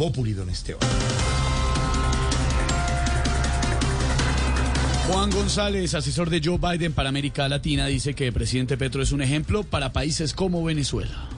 Populi, don Esteban. Juan González, asesor de Joe Biden para América Latina, dice que el presidente Petro es un ejemplo para países como Venezuela.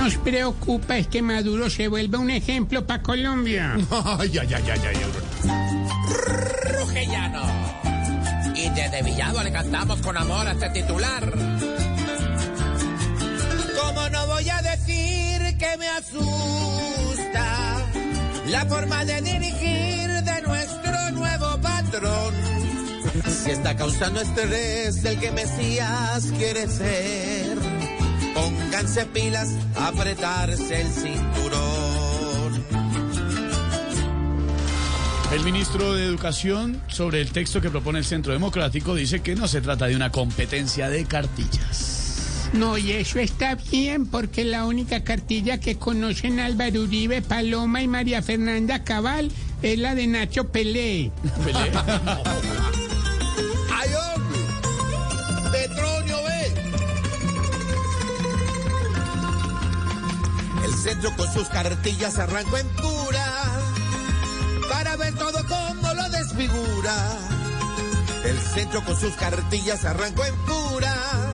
Nos preocupa es que Maduro se vuelva un ejemplo para Colombia. Ay, ay, ay, ay, ay. Trujillano. Y desde Villado le cantamos con amor a este titular. Forma de dirigir de nuestro nuevo patrón? Si está causando estrés el que Mesías quiere ser, pónganse pilas, apretarse el cinturón. El ministro de Educación, sobre el texto que propone el Centro Democrático, dice que no se trata de una competencia de cartillas. No, y eso está bien porque la única cartilla que conocen Álvaro Uribe, Paloma y María Fernanda Cabal es la de Nacho Pelé. ¡Ay, hombre! ¡Petronio, ve! El centro con sus cartillas arrancó en pura para ver todo como lo desfigura. El centro con sus cartillas arrancó en pura.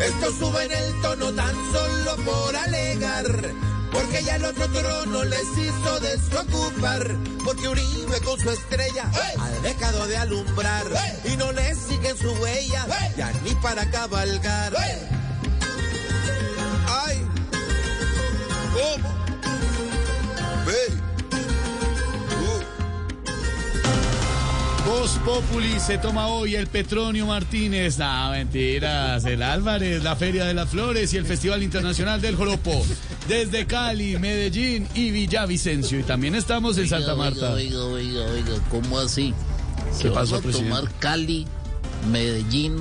Esto sube en el tono tan solo por alegar, porque ya el otro trono les hizo desocupar, porque Uribe con su estrella ha dejado de alumbrar y no le siguen su huella, ya ni para cabalgar. Voz Populi se toma hoy el Petronio Martínez. No, mentiras. El Álvarez, la Feria de las Flores y el Festival Internacional del Joropo. Desde Cali, Medellín y Villavicencio. Y también estamos en Santa Marta. Oiga, oiga, oiga, ¿cómo así? ¿Qué ¿Se pasó, presidente? tomar Cali, Medellín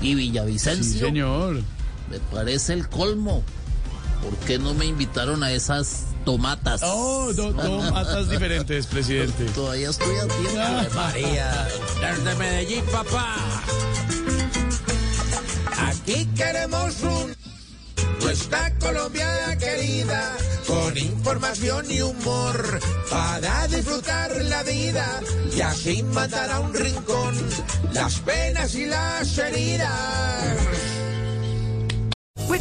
y Sí, Villavicencio? señor. Me parece el colmo. ¿Por qué no me invitaron a esas tomatas? Oh, do- tomatas diferentes, presidente. Todavía estoy a tiempo. María, desde Medellín, papá. Aquí queremos un nuestra Colombia querida, con información y humor para disfrutar la vida y así mandar a un rincón las penas y las heridas.